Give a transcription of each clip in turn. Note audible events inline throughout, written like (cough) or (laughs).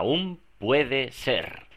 Aún puede ser.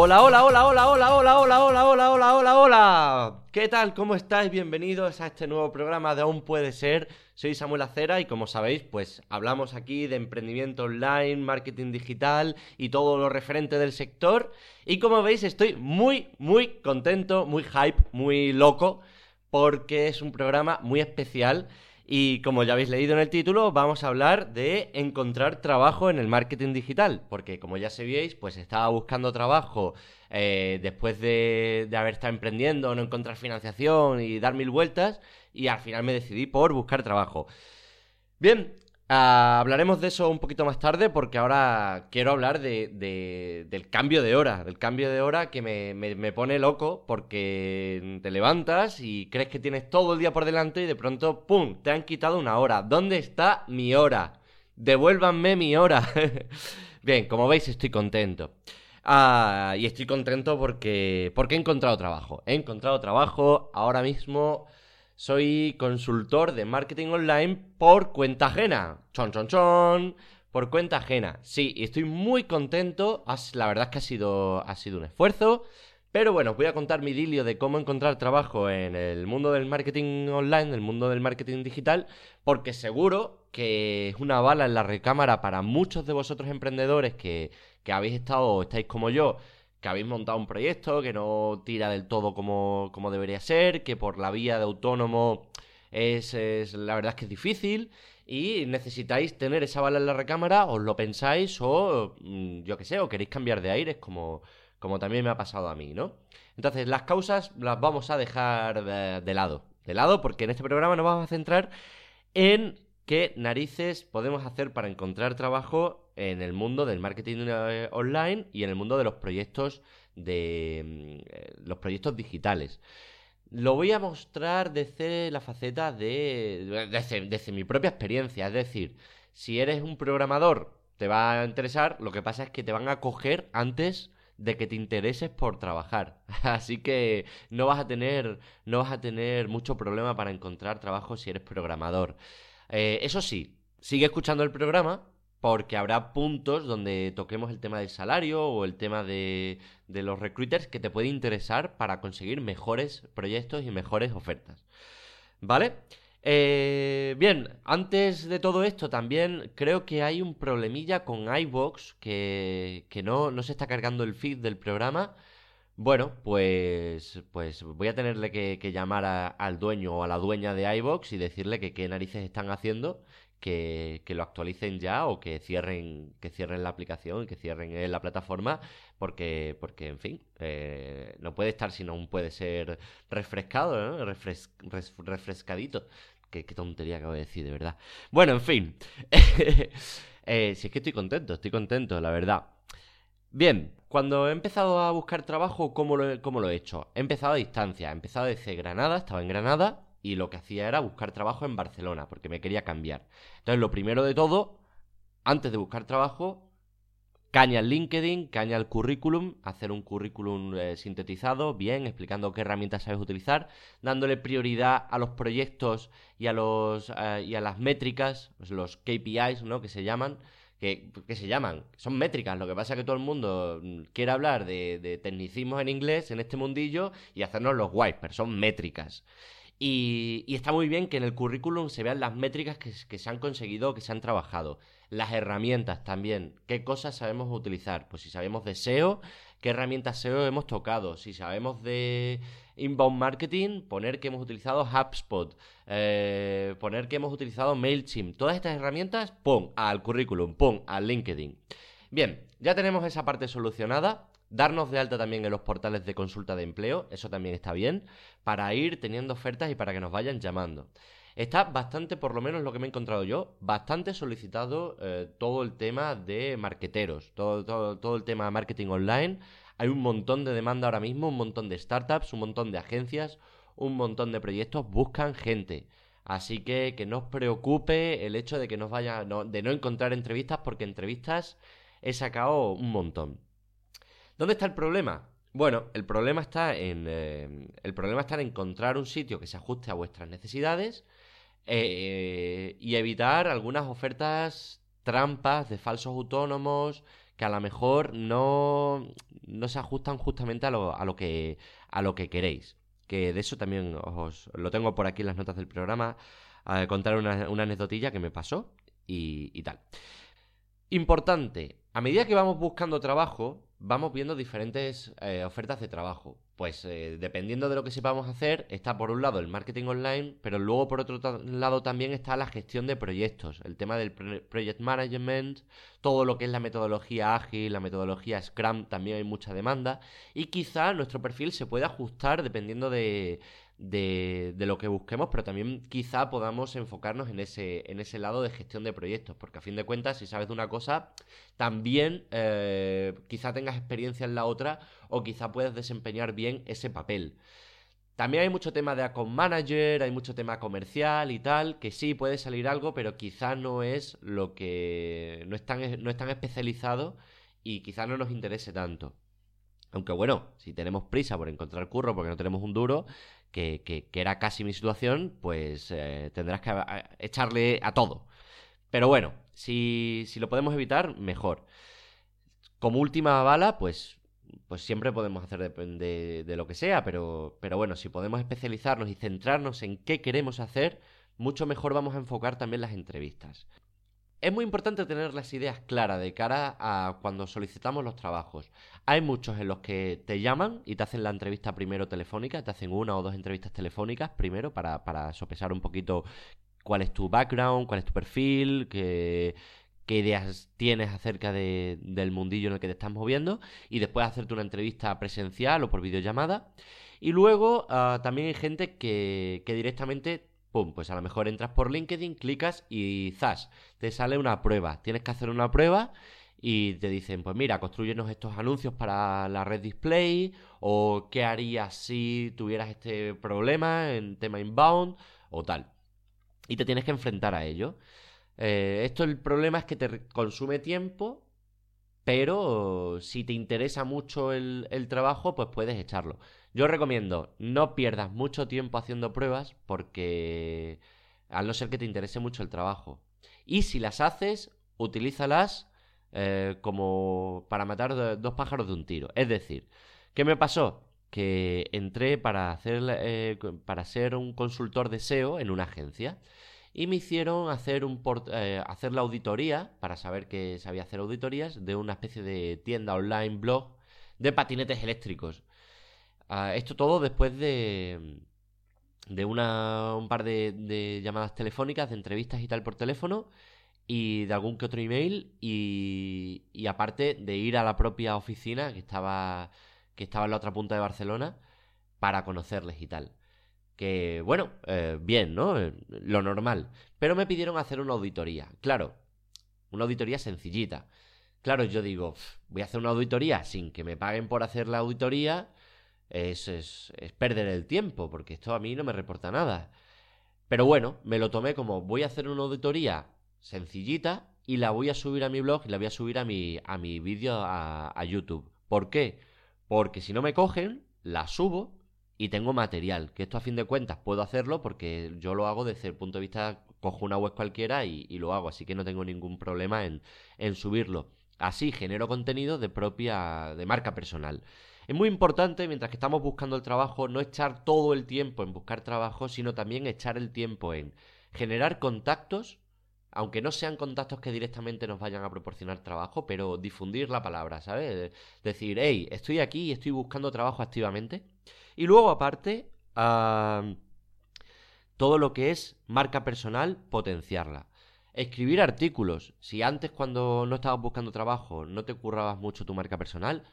Hola, hola, hola, hola, hola, hola, hola, hola, hola, hola, hola, hola. ¿Qué tal? ¿Cómo estáis? Bienvenidos a este nuevo programa de Aún Puede Ser. Soy Samuel Acera y como sabéis, pues hablamos aquí de emprendimiento online, marketing digital y todo lo referente del sector. Y como veis, estoy muy, muy contento, muy hype, muy loco, porque es un programa muy especial y como ya habéis leído en el título, vamos a hablar de encontrar trabajo en el marketing digital, porque como ya sabéis, pues estaba buscando trabajo eh, después de, haber estado emprendiendo, no encontrar financiación y dar mil vueltas, y al final me decidí por buscar trabajo. Bien, Ah, hablaremos de eso un poquito más tarde porque ahora quiero hablar de, del cambio de hora, del cambio de hora que me, pone loco porque te levantas y crees que tienes todo el día por delante y de pronto, ¡pum!, te han quitado una hora. ¿Dónde está mi hora? Devuélvanme mi hora. (laughs) Bien, como veis estoy contento. Ah, y estoy contento porque, porque he encontrado trabajo. He encontrado trabajo ahora mismo soy consultor de marketing online por cuenta ajena. Chon, chon, chon. Por cuenta ajena. Sí, y estoy muy contento. La verdad es que ha sido, ha sido un esfuerzo. Pero bueno, os voy a contar mi dilio de cómo encontrar trabajo en el mundo del marketing online, el mundo del marketing digital, porque seguro que es una bala en la recámara para muchos de vosotros emprendedores que, que habéis estado o estáis como yo que habéis montado un proyecto que no tira del todo como, debería ser, que por la vía de autónomo es, la verdad es que es difícil y necesitáis tener esa bala en la recámara, os lo pensáis o mm, yo qué sé, o queréis cambiar de aires como, como también me ha pasado a mí, ¿no? Entonces las causas las vamos a dejar de, de lado, de lado porque en este programa nos vamos a centrar en qué narices podemos hacer para encontrar trabajo en el mundo del marketing eh, online y en el mundo de los proyectos de mm, eh, los proyectos digitales. Lo voy a mostrar desde la faceta de desde, mi propia experiencia, es decir, si eres un programador te va a interesar, lo que pasa es que te van a coger antes de que te intereses por trabajar. (laughs) Así que no vas a tener, no vas a tener mucho problema para encontrar trabajo si eres programador. Eh, eso sí, sigue escuchando el programa porque habrá puntos donde toquemos el tema del salario o el tema de, los recruiters que te puede interesar para conseguir mejores proyectos y mejores ofertas. ¿Vale? Eh, bien, antes de todo esto también creo que hay un problemilla con iVox que, que no, no, se está cargando el feed del programa. Bueno, pues, pues voy a tenerle que, llamar al dueño o a la dueña de iVox y decirle que qué narices están haciendo que, lo actualicen ya o que cierren, que cierren la aplicación, que cierren la plataforma, porque, porque en fin, eh, no puede estar si no puede ser refrescado, refrescadito. Qué, tontería acabo de decir, de verdad. Bueno, en fin. (laughs) eh, si es que estoy contento, estoy contento, la verdad. Bien, cuando he empezado a buscar trabajo, ¿cómo lo, cómo lo he hecho? He empezado a distancia, he empezado desde Granada, estaba en Granada, y lo que hacía era buscar trabajo en Barcelona, porque me quería cambiar. Entonces, lo primero de todo, antes de buscar trabajo, caña al LinkedIn, caña al currículum, hacer un currículum eh, sintetizado, bien, explicando qué herramientas sabes utilizar, dándole prioridad a los proyectos y a, los, eh, y a las métricas, los KPIs, ¿no? Que se llaman. Que, se llaman, son métricas, lo que pasa es que todo el mundo mm, quiere hablar de, de tecnicismos en inglés en este mundillo y hacernos los guays, pero son métricas. Y, está muy bien que en el currículum se vean las métricas que, se han conseguido, que se han trabajado. Las herramientas también. ¿Qué cosas sabemos utilizar? Pues si sabemos de SEO, ¿qué herramientas SEO hemos tocado? Si sabemos de inbound marketing, poner que hemos utilizado HubSpot, eh, poner que hemos utilizado MailChimp. Todas estas herramientas, ¡pum! al currículum, ¡pum! al LinkedIn. Bien, ya tenemos esa parte solucionada. Darnos de alta también en los portales de consulta de empleo, eso también está bien, para ir teniendo ofertas y para que nos vayan llamando. Está bastante, por lo menos lo que me he encontrado yo, bastante solicitado eh, todo el tema de marqueteros, todo, todo, todo el tema de marketing online. Hay un montón de demanda ahora mismo, un montón de startups, un montón de agencias, un montón de proyectos buscan gente. Así que que no os preocupe el hecho de que nos vaya, de no encontrar entrevistas, porque entrevistas he sacado un montón. ¿Dónde está el problema? Bueno, el problema está en eh, el problema está en encontrar un sitio que se ajuste a vuestras necesidades eh, y evitar algunas ofertas trampas de falsos autónomos que a lo mejor no, no se ajustan justamente a lo, a lo que a lo que queréis. Que de eso también os lo tengo por aquí en las notas del programa. A contar una, una anecdotilla que me pasó y, y tal. Importante, a medida que vamos buscando trabajo, vamos viendo diferentes eh, ofertas de trabajo. Pues eh, dependiendo de lo que sepamos hacer, está por un lado el marketing online, pero luego por otro lado también está la gestión de proyectos, el tema del project management, todo lo que es la metodología ágil, la metodología Scrum, también hay mucha demanda y quizá nuestro perfil se puede ajustar dependiendo de, de, lo que busquemos, pero también quizá podamos enfocarnos en ese, en ese lado de gestión de proyectos, porque a fin de cuentas, si sabes de una cosa, también eh, quizá tengas experiencia en la otra o quizá puedas desempeñar bien ese papel. También hay mucho tema de account manager, hay mucho tema comercial y tal, que sí puede salir algo, pero quizá no es lo que. no es tan, no especializado y quizá no nos interese tanto. Aunque bueno, si tenemos prisa por encontrar curro porque no tenemos un duro, que, que, era casi mi situación, pues eh, tendrás que echarle a todo. Pero bueno, si, si lo podemos evitar, mejor. Como última bala, pues, pues siempre podemos hacer depende de lo que sea, pero, pero bueno, si podemos especializarnos y centrarnos en qué queremos hacer, mucho mejor vamos a enfocar también las entrevistas. Es muy importante tener las ideas claras de cara a cuando solicitamos los trabajos. Hay muchos en los que te llaman y te hacen la entrevista primero telefónica, te hacen una o dos entrevistas telefónicas primero para, para sopesar un poquito cuál es tu background, cuál es tu perfil, qué, qué ideas tienes acerca del mundillo en el que te estás moviendo y después hacerte una entrevista presencial o por videollamada. Y luego ah, también hay gente que, que directamente pum, pues a lo mejor entras por LinkedIn, clicas y zas, te sale una prueba. Tienes que hacer una prueba y te dicen, pues mira, construyenos estos anuncios para la red display o qué harías si tuvieras este problema en tema inbound o tal. Y te tienes que enfrentar a ello. Eh, esto el problema es que te consume tiempo, pero si te interesa mucho el, trabajo, pues puedes echarlo. Yo recomiendo, no pierdas mucho tiempo haciendo pruebas porque al no ser que te interese mucho el trabajo. Y si las haces, utilízalas eh, como para matar dos pájaros de un tiro. Es decir, ¿qué me pasó? Que entré para, hacer, eh, para ser un consultor de SEO en una agencia y me hicieron hacer, un eh, hacer la auditoría, para saber que sabía hacer auditorías, de una especie de tienda online blog de patinetes eléctricos. Ah, esto todo después de, de una, un par de, llamadas telefónicas, de entrevistas y tal por teléfono, y de algún que otro email, y, y aparte de ir a la propia oficina que estaba, que estaba en la otra punta de Barcelona para conocerles y tal. Que bueno, eh, bien, ¿no? Eh, lo normal. Pero me pidieron hacer una auditoría. Claro, una auditoría sencillita. Claro, yo digo, voy a hacer una auditoría sin que me paguen por hacer la auditoría es, es, perder el tiempo, porque esto a mí no me reporta nada. Pero bueno, me lo tomé como voy a hacer una auditoría sencillita y la voy a subir a mi blog y la voy a subir a mi, a mi vídeo a, a YouTube. ¿Por qué? Porque si no me cogen, la subo y tengo material. Que esto a fin de cuentas puedo hacerlo porque yo lo hago desde el punto de vista, cojo una web cualquiera y, lo hago. Así que no tengo ningún problema en, en subirlo. Así genero contenido de propia, de marca personal. Es muy importante, mientras que estamos buscando el trabajo, no echar todo el tiempo en buscar trabajo, sino también echar el tiempo en generar contactos, aunque no sean contactos que directamente nos vayan a proporcionar trabajo, pero difundir la palabra, ¿sabes? Decir, hey, estoy aquí y estoy buscando trabajo activamente. Y luego, aparte, todo lo que es marca personal, potenciarla. Escribir artículos. Si antes cuando no estabas buscando trabajo no te currabas mucho tu marca personal,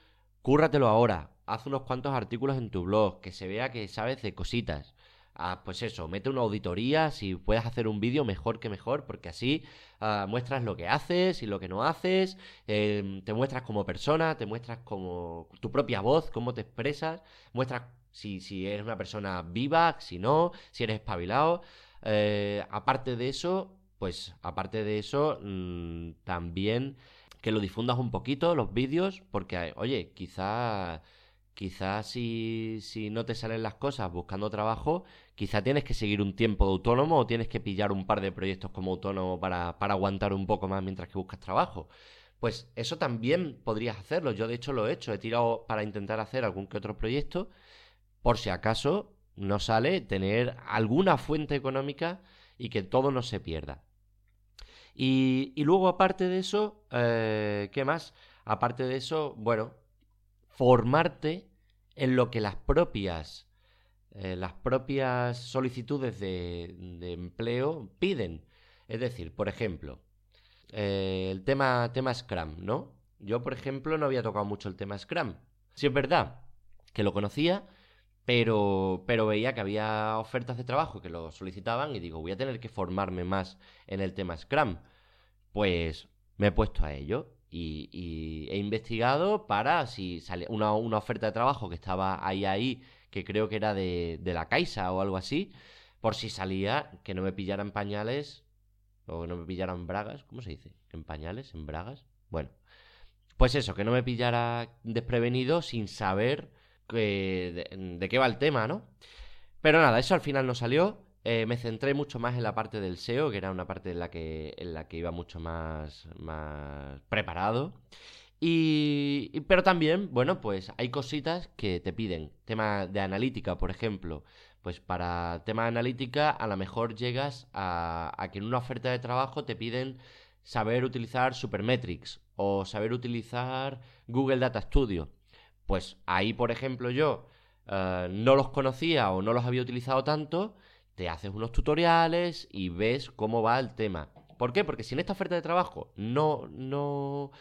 Cúrratelo ahora. Haz unos cuantos artículos en tu blog, que se vea que sabes de cositas. Ah, pues eso, mete una auditoría, si puedes hacer un vídeo mejor que mejor, porque así ah, muestras lo que haces y lo que no haces, em, te muestras como persona, te muestras como tu propia voz, cómo te expresas, muestras si, si eres una persona viva, si no, si eres espabilado. Eh, aparte de eso, pues aparte de eso, mm, también que lo difundas un poquito, los vídeos, porque, oye, quizá, quizá si, si no te salen las cosas buscando trabajo, quizá tienes que seguir un tiempo de autónomo o tienes que pillar un par de proyectos como autónomo para, para aguantar un poco más mientras que buscas trabajo. Pues eso también podrías hacerlo. Yo de hecho lo he hecho. He tirado para intentar hacer algún que otro proyecto. Por si acaso no sale, tener alguna fuente económica y que todo no se pierda. Y, luego, aparte de eso, eh, ¿qué más? Aparte de eso, bueno, formarte en lo que las propias, eh, las propias solicitudes de, empleo piden. Es decir, por ejemplo, eh, el tema, tema Scrum, ¿no? Yo, por ejemplo, no había tocado mucho el tema Scrum. Sí es verdad que lo conocía, pero, pero veía que había ofertas de trabajo que lo solicitaban y digo, voy a tener que formarme más en el tema Scrum. Pues me he puesto a ello y, he investigado para si sale una, una, oferta de trabajo que estaba ahí, ahí, que creo que era de, de la Caixa o algo así, por si salía que no me pillaran pañales o no me pillaran bragas, ¿cómo se dice? ¿En pañales? ¿En bragas? Bueno, pues eso, que no me pillara desprevenido sin saber de, qué va el tema, ¿no? Pero nada, eso al final no salió. Eh, me centré mucho más en la parte del SEO, que era una parte en la que, en la que iba mucho más, más preparado. Y, pero también, bueno, pues hay cositas que te piden. Tema de analítica, por ejemplo. Pues para tema de analítica, a lo mejor llegas a, a que en una oferta de trabajo te piden saber utilizar Supermetrics o saber utilizar Google Data Studio. Pues ahí, por ejemplo, yo eh, no los conocía o no los había utilizado tanto, te haces unos tutoriales y ves cómo va el tema. ¿Por qué? Porque si en esta oferta de trabajo no, no,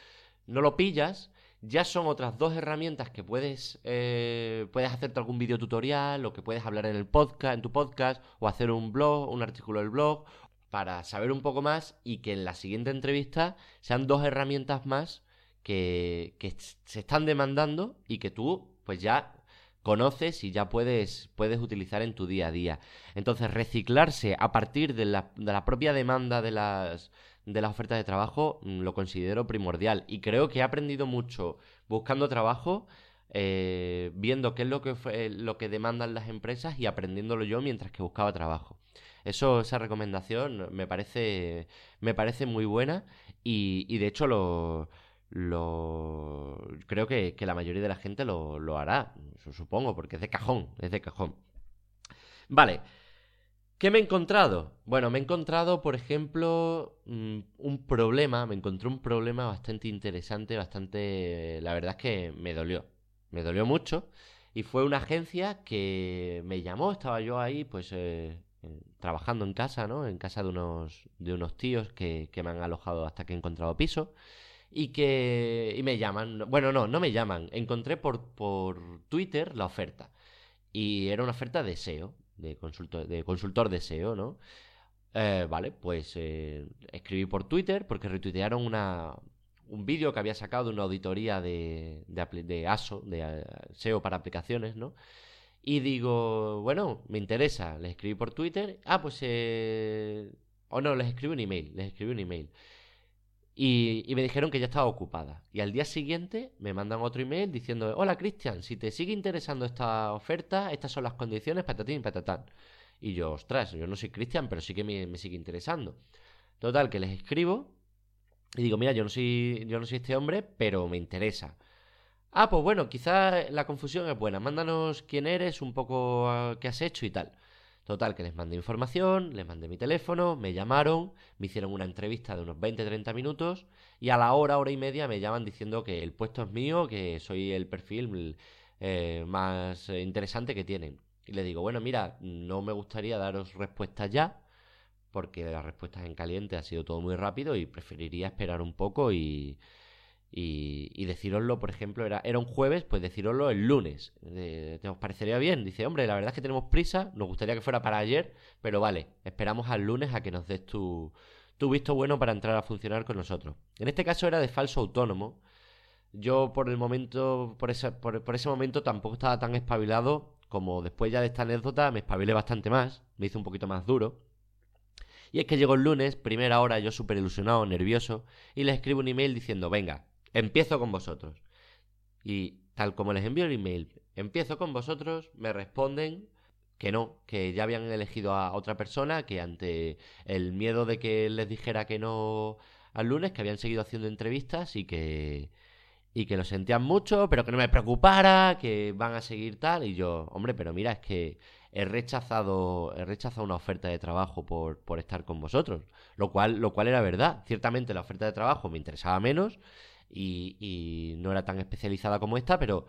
no lo pillas, ya son otras dos herramientas que puedes, eh, puedes hacerte algún video tutorial o que puedes hablar en el podcast, en tu podcast, o hacer un blog, un artículo del blog, para saber un poco más y que en la siguiente entrevista sean dos herramientas más que, se están demandando y que tú pues ya conoces y ya puedes, puedes utilizar en tu día a día. Entonces, reciclarse a partir de la, de la propia demanda de las, de las ofertas de trabajo mm, lo considero primordial. Y creo que he aprendido mucho buscando trabajo, eh, viendo qué es lo que, lo que demandan las empresas y aprendiéndolo yo mientras que buscaba trabajo. Eso, esa recomendación me parece, me parece muy buena y, y de hecho lo, lo creo que, la mayoría de la gente lo, lo hará, supongo, porque es de cajón, es de cajón. Vale, ¿qué me he encontrado? Bueno, me he encontrado, por ejemplo, mm, un problema, me encontré un problema bastante interesante, bastante, la verdad es que me dolió, me dolió mucho, y fue una agencia que me llamó, estaba yo ahí, pues... Eh, trabajando en casa, ¿no? En casa de unos, de unos tíos que, que me han alojado hasta que he encontrado piso y que y me llaman. Bueno, no, no me llaman. Encontré por, por Twitter la oferta. Y era una oferta de SEO, de consultor de, consultor de SEO, ¿no? Eh, vale, pues eh, escribí por Twitter porque retuitearon una, un vídeo que había sacado de una auditoría de, de, ASO, de eh, SEO para aplicaciones, ¿no? Y digo, bueno, me interesa. Les escribí por Twitter. Ah, pues... O no, les escribí un email. Les escribí un email. Y, me dijeron que ya estaba ocupada. Y al día siguiente me mandan otro email diciendo, hola Cristian, si te sigue interesando esta oferta, estas son las condiciones, patatín, patatán. Y yo, ostras, yo no soy Cristian, pero sí que me, sigue interesando. Total, que les escribo y digo, mira, yo no soy, yo no soy este hombre, pero me interesa. Ah, pues bueno, quizás la confusión es buena. Mándanos quién eres, un poco ah, qué has hecho y tal. Total, que les mandé información, les mandé mi teléfono, me llamaron, me hicieron una entrevista de unos 20-30 minutos y a la hora, hora y media me llaman diciendo que el puesto es mío, que soy el perfil eh, más interesante que tienen. Y les digo, bueno, mira, no me gustaría daros respuestas ya, porque las respuestas en caliente ha sido todo muy rápido y preferiría esperar un poco y, y, y deciroslo, por ejemplo, era, era un jueves, pues deciroslo el lunes. ¿Te os parecería bien? Dice, hombre, la verdad es que tenemos prisa, nos gustaría que fuera para ayer, pero vale, esperamos al lunes a que nos des tu, tu visto bueno para entrar a funcionar con nosotros. En este caso era de falso autónomo. Yo por el momento, por ese, por, por ese momento tampoco estaba tan espabilado como después ya de esta anécdota me espabilé bastante más, me hice un poquito más duro. Y es que llegó el lunes, primera hora, yo súper ilusionado, nervioso, y les escribo un email diciendo, venga, empiezo con vosotros. Y tal como les envío el email, empiezo con vosotros, me responden que no, que ya habían elegido a otra persona, que ante el miedo de que les dijera que no al lunes, que habían seguido haciendo entrevistas y que y que lo sentían mucho, pero que no me preocupara, que van a seguir tal y yo, hombre, pero mira, es que he rechazado he rechazado una oferta de trabajo por, por estar con vosotros, lo cual lo cual era verdad. Ciertamente la oferta de trabajo me interesaba menos y, y no era tan especializada como esta, pero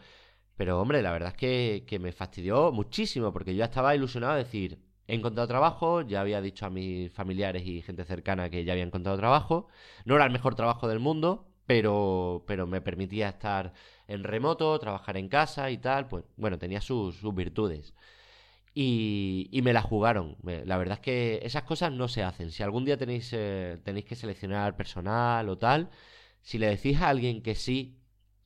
pero hombre, la verdad es que, me fastidió muchísimo porque yo ya estaba ilusionado de decir, he encontrado trabajo, ya había dicho a mis familiares y gente cercana que ya había encontrado trabajo, no era el mejor trabajo del mundo, pero, pero me permitía estar en remoto, trabajar en casa y tal, pues bueno, tenía sus, sus virtudes. Y, y, me la jugaron. La verdad es que esas cosas no se hacen. Si algún día tenéis, eh, tenéis que seleccionar personal o tal, si le decís a alguien que sí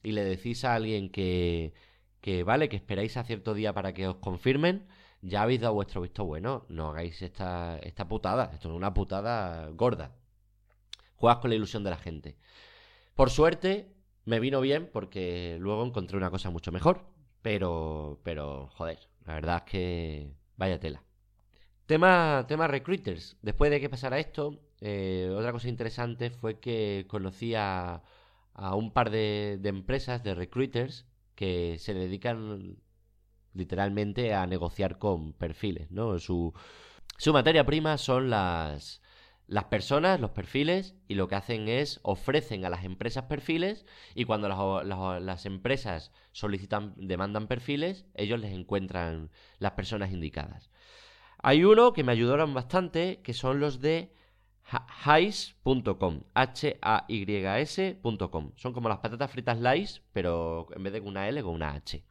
y le decís a alguien que, que vale, que esperáis a cierto día para que os confirmen, ya habéis dado vuestro visto bueno. No hagáis esta, esta putada. Esto es una putada gorda. Juegas con la ilusión de la gente. Por suerte, me vino bien porque luego encontré una cosa mucho mejor. Pero, pero, joder, la verdad es que vaya tela. Tema, tema recruiters. Después de que pasara esto, eh, otra cosa interesante fue que conocí a, a un par de, empresas de recruiters que se dedican literalmente a negociar con perfiles, ¿no? Su, su materia prima son las, las personas, los perfiles, y lo que hacen es ofrecen a las empresas perfiles y cuando las, las, las, empresas solicitan, demandan perfiles, ellos les encuentran las personas indicadas. Hay uno que me ayudaron bastante, que son los de Hais.com, H-A-Y-S.com. Son como las patatas fritas Lice, pero en vez de una L, con una H.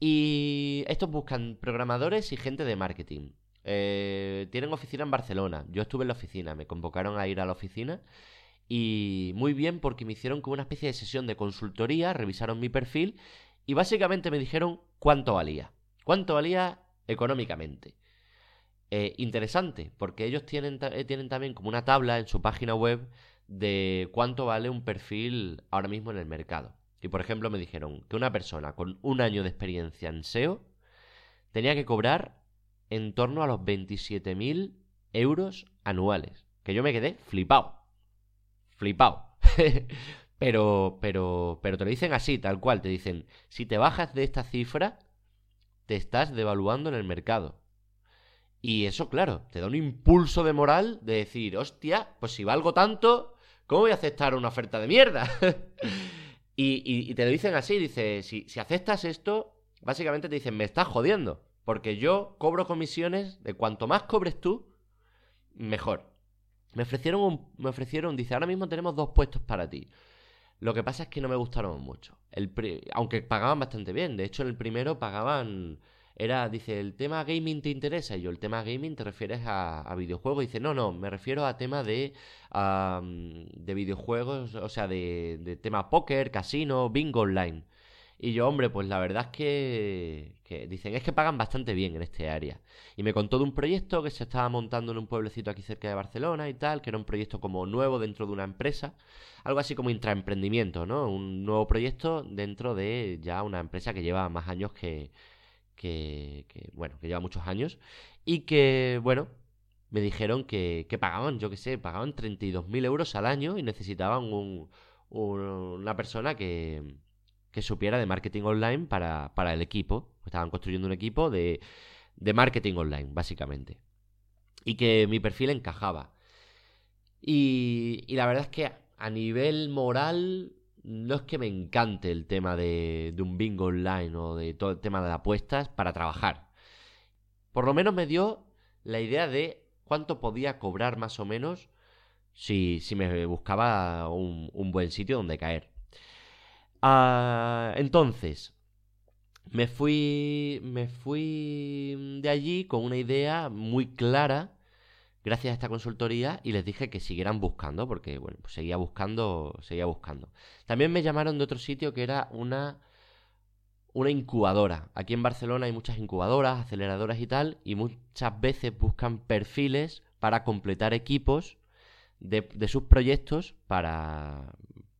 Y estos buscan programadores y gente de marketing. Eh, tienen oficina en Barcelona. Yo estuve en la oficina, me convocaron a ir a la oficina. Y muy bien porque me hicieron como una especie de sesión de consultoría, revisaron mi perfil y básicamente me dijeron cuánto valía. Cuánto valía económicamente. Eh, interesante, porque ellos tienen, eh, tienen también como una tabla en su página web de cuánto vale un perfil ahora mismo en el mercado. Y por ejemplo me dijeron que una persona con un año de experiencia en SEO tenía que cobrar en torno a los 27.000 euros anuales. Que yo me quedé flipado. Flipado. (laughs) pero, pero, pero te lo dicen así, tal cual. Te dicen, si te bajas de esta cifra, te estás devaluando en el mercado. Y eso, claro, te da un impulso de moral de decir, hostia, pues si valgo tanto, ¿cómo voy a aceptar una oferta de mierda? (laughs) y, y, te lo dicen así, dice, si, si aceptas esto, básicamente te dicen, me estás jodiendo. Porque yo cobro comisiones de cuanto más cobres tú, mejor. Me ofrecieron, un, me ofrecieron, dice, ahora mismo tenemos dos puestos para ti. Lo que pasa es que no me gustaron mucho. El aunque pagaban bastante bien. De hecho, en el primero pagaban era, dice, ¿el tema gaming te interesa? Y yo, ¿el tema gaming te refieres a, videojuegos? dice, no, no, me refiero a tema de, um, de videojuegos, o sea, de, de tema póker, casino, bingo online. Y yo, hombre, pues la verdad es que, que, dicen, es que pagan bastante bien en este área. Y me contó de un proyecto que se estaba montando en un pueblecito aquí cerca de Barcelona y tal, que era un proyecto como nuevo dentro de una empresa, algo así como intraemprendimiento, ¿no? Un nuevo proyecto dentro de ya una empresa que lleva más años que, que, que, bueno, que lleva muchos años, y que, bueno, me dijeron que, que pagaban, yo qué sé, pagaban 32.000 euros al año y necesitaban un, un, una persona que, que supiera de marketing online para, para el equipo. Estaban construyendo un equipo de, de marketing online, básicamente. Y que mi perfil encajaba. Y, y la verdad es que a nivel moral no es que me encante el tema de, de, un bingo online o de todo el tema de apuestas para trabajar. Por lo menos me dio la idea de cuánto podía cobrar más o menos si, si me buscaba un, buen sitio donde caer. Uh, entonces, me fui, me fui de allí con una idea muy clara gracias a esta consultoría y les dije que siguieran buscando, porque bueno, pues seguía buscando, seguía buscando. También me llamaron de otro sitio que era una una incubadora. Aquí en Barcelona hay muchas incubadoras, aceleradoras y tal, y muchas veces buscan perfiles para completar equipos de, sus proyectos para,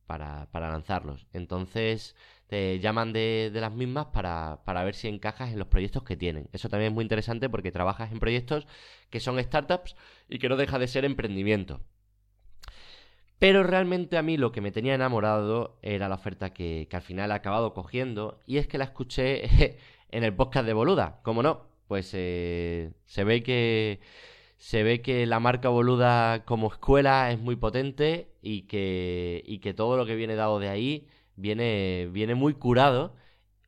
para, lanzarlos. Entonces te llaman de, las mismas para, para, ver si encajas en los proyectos que tienen. Eso también es muy interesante porque trabajas en proyectos que son startups y que no deja de ser emprendimiento. Pero realmente a mí lo que me tenía enamorado era la oferta que, al final he acabado cogiendo y es que la escuché (laughs) en el podcast de Boluda. ¿Cómo no? Pues eh, se ve que se ve que la marca Boluda como escuela es muy potente y que, y que todo lo que viene dado de ahí viene, viene muy curado.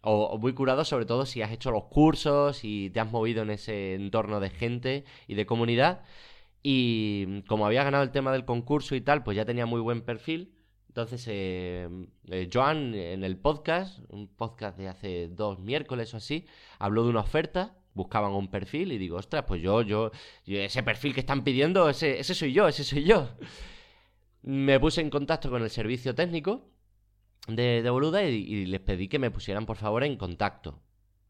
O, muy curado sobre todo si has hecho los cursos y te has movido en ese entorno de gente y de comunidad. Y como había ganado el tema del concurso y tal, pues ya tenía muy buen perfil. Entonces, eh, eh, Joan en el podcast, un podcast de hace dos miércoles o así, habló de una oferta, buscaban un perfil y digo, ostras, pues yo, yo, ese perfil que están pidiendo, ese, ese soy yo, ese soy yo. Me puse en contacto con el servicio técnico de, Boluda y, les pedí que me pusieran por favor en contacto.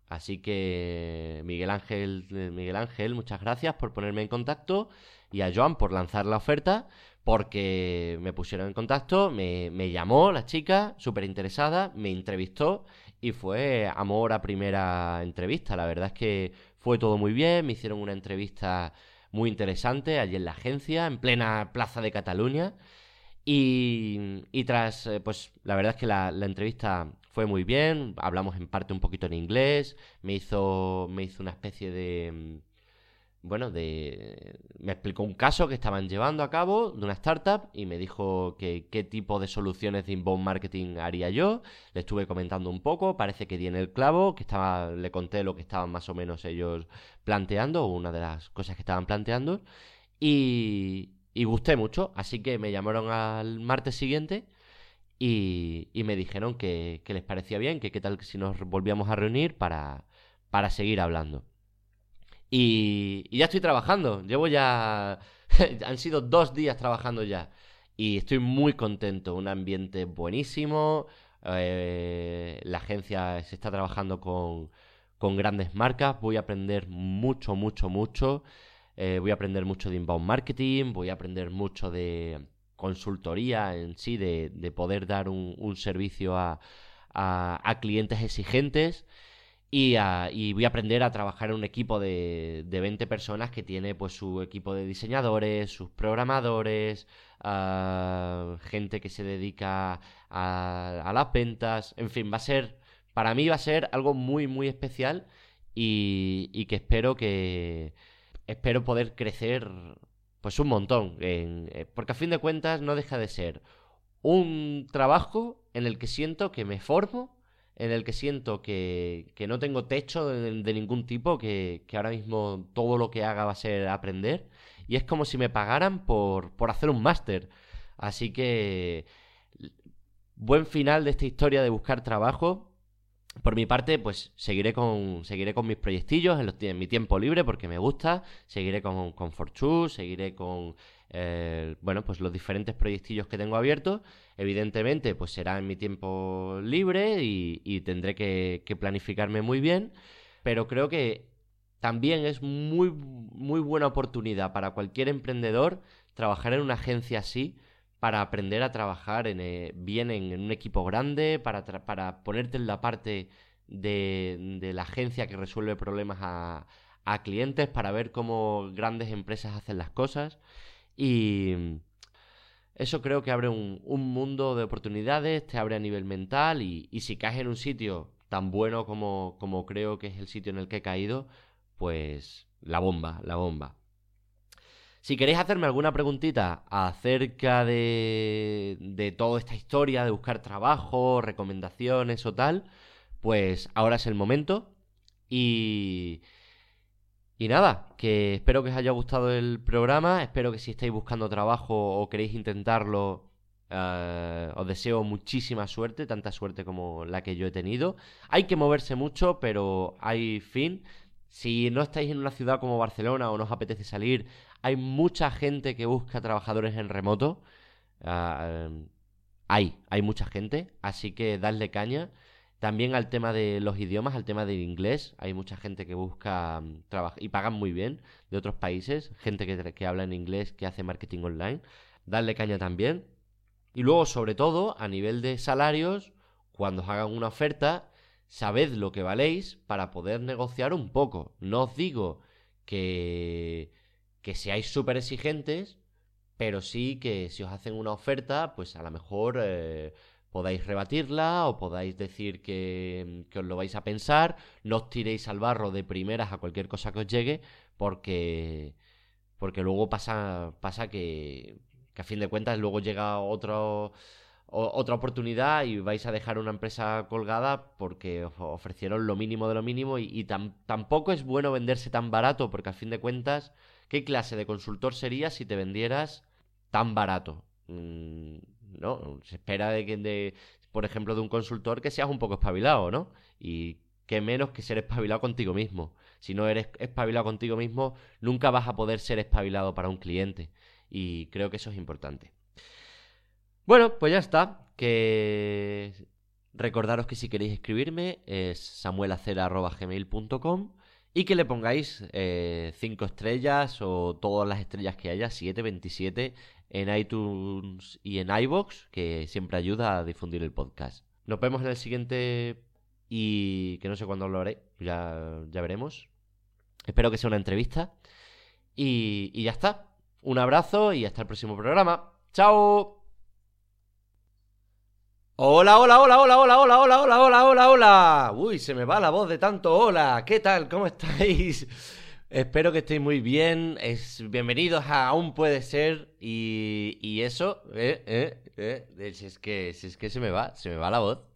Así que Miguel Ángel, Miguel Ángel, muchas gracias por ponerme en contacto y a Joan por lanzar la oferta porque me pusieron en contacto, me, me llamó la chica, súper interesada, me entrevistó y fue amor a primera entrevista. La verdad es que fue todo muy bien, me hicieron una entrevista muy interesante allí en la agencia, en plena plaza de Cataluña. Y, y tras, eh, pues la verdad es que la, la entrevista fue muy bien, hablamos en parte un poquito en inglés, me hizo, me hizo una especie de bueno, de, me explicó un caso que estaban llevando a cabo de una startup y me dijo que qué tipo de soluciones de inbound marketing haría yo. Le estuve comentando un poco, parece que di en el clavo, que estaba, le conté lo que estaban más o menos ellos planteando, una de las cosas que estaban planteando, y, y gusté mucho, así que me llamaron al martes siguiente y, y me dijeron que, les parecía bien, que qué tal si nos volvíamos a reunir para, para seguir hablando. Y, ya estoy trabajando. Llevo ya... (laughs) Han sido dos días trabajando ya. Y estoy muy contento. Un ambiente buenísimo. Eh, la agencia se está trabajando con, con, grandes marcas. Voy a aprender mucho, mucho, mucho. Eh, voy a aprender mucho de inbound marketing. Voy a aprender mucho de consultoría en sí, de, de poder dar un, servicio a, a, clientes exigentes. Y, voy a aprender a trabajar en un equipo de, de 20 personas que tiene pues su equipo de diseñadores, sus programadores, ah, gente que se dedica a, a, las ventas, en fin, va a ser, para mí va a ser algo muy, muy especial y que espero que, espero poder crecer pues un montón, eh, porque a fin de cuentas no deja de ser un trabajo en el que siento que me formo en el que siento que, que no tengo techo de, ningún tipo, que, que, ahora mismo todo lo que haga va a ser aprender. Y es como si me pagaran por, por hacer un máster. Así que buen final de esta historia de buscar trabajo. Por mi parte, pues seguiré con, seguiré con mis proyectillos en, mi tiempo libre porque me gusta. Seguiré con, con seguiré con eh, bueno, pues los diferentes proyectillos que tengo abiertos. Evidentemente, pues será en mi tiempo libre y, tendré que, planificarme muy bien. Pero creo que también es muy, muy buena oportunidad para cualquier emprendedor trabajar en una agencia así para aprender a trabajar en, eh, bien en, un equipo grande, para, ponerte en la parte de, la agencia que resuelve problemas a, clientes, para ver cómo grandes empresas hacen las cosas. Y eso creo que abre un, mundo de oportunidades, te abre a nivel mental y, si caes en un sitio tan bueno como creo que es el sitio en el que he caído, pues la bomba, la bomba. Si queréis hacerme alguna preguntita acerca de, de toda esta historia de buscar trabajo, recomendaciones o tal, pues ahora es el momento. Y, y nada, que espero que os haya gustado el programa, espero que si estáis buscando trabajo o queréis intentarlo, eh, os deseo muchísima suerte, tanta suerte como la que yo he tenido. Hay que moverse mucho, pero hay fin. Si no estáis en una ciudad como Barcelona o no os apetece salir, hay mucha gente que busca trabajadores en remoto. Eh, hay, hay mucha gente, así que dadle caña. También al tema de los idiomas, al tema del inglés. Hay mucha gente que busca trabajar y pagan muy bien de otros países. Gente que, que habla en inglés, que hace marketing online. Darle caña también. Y luego, sobre todo, a nivel de salarios, cuando os hagan una oferta, sabed lo que valéis para poder negociar un poco. No os digo que, que seáis súper exigentes, pero sí que si os hacen una oferta, pues a lo mejor eh, podáis rebatirla o podáis decir que, que, os lo vais a pensar, no os tiréis al barro de primeras a cualquier cosa que os llegue, porque, porque luego pasa, pasa que, que a fin de cuentas luego llega otro otra oportunidad y vais a dejar una empresa colgada porque ofrecieron lo mínimo de lo mínimo y, tampoco es bueno venderse tan barato porque a fin de cuentas, ¿qué clase de consultor serías si te vendieras tan barato? Mm, no, se espera de que, de, por ejemplo, de un consultor que seas un poco espabilado, ¿no? Y que menos que ser espabilado contigo mismo. Si no eres espabilado contigo mismo, nunca vas a poder ser espabilado para un cliente. Y creo que eso es importante. Bueno, pues ya está. Que recordaros que si queréis escribirme es samuelacera.gmail.com y que le pongáis 5 eh, estrellas o todas las estrellas que haya, 7, 27, en iTunes y en iBox, que siempre ayuda a difundir el podcast. Nos vemos en el siguiente y que no sé cuándo lo haré, ya, ya veremos. Espero que sea una entrevista. Y, y ya está. Un abrazo y hasta el próximo programa. ¡Chao! Hola, hola, hola, hola, hola, hola, hola, hola, hola, hola, hola. Uy, se me va la voz de tanto hola. ¿Qué tal? ¿Cómo estáis? Espero que estéis muy bien. Es, bienvenidos a Aún Puede Ser. Y, y eso, eh, eh, eh. Si es, que, si es que se me va, se me va la voz.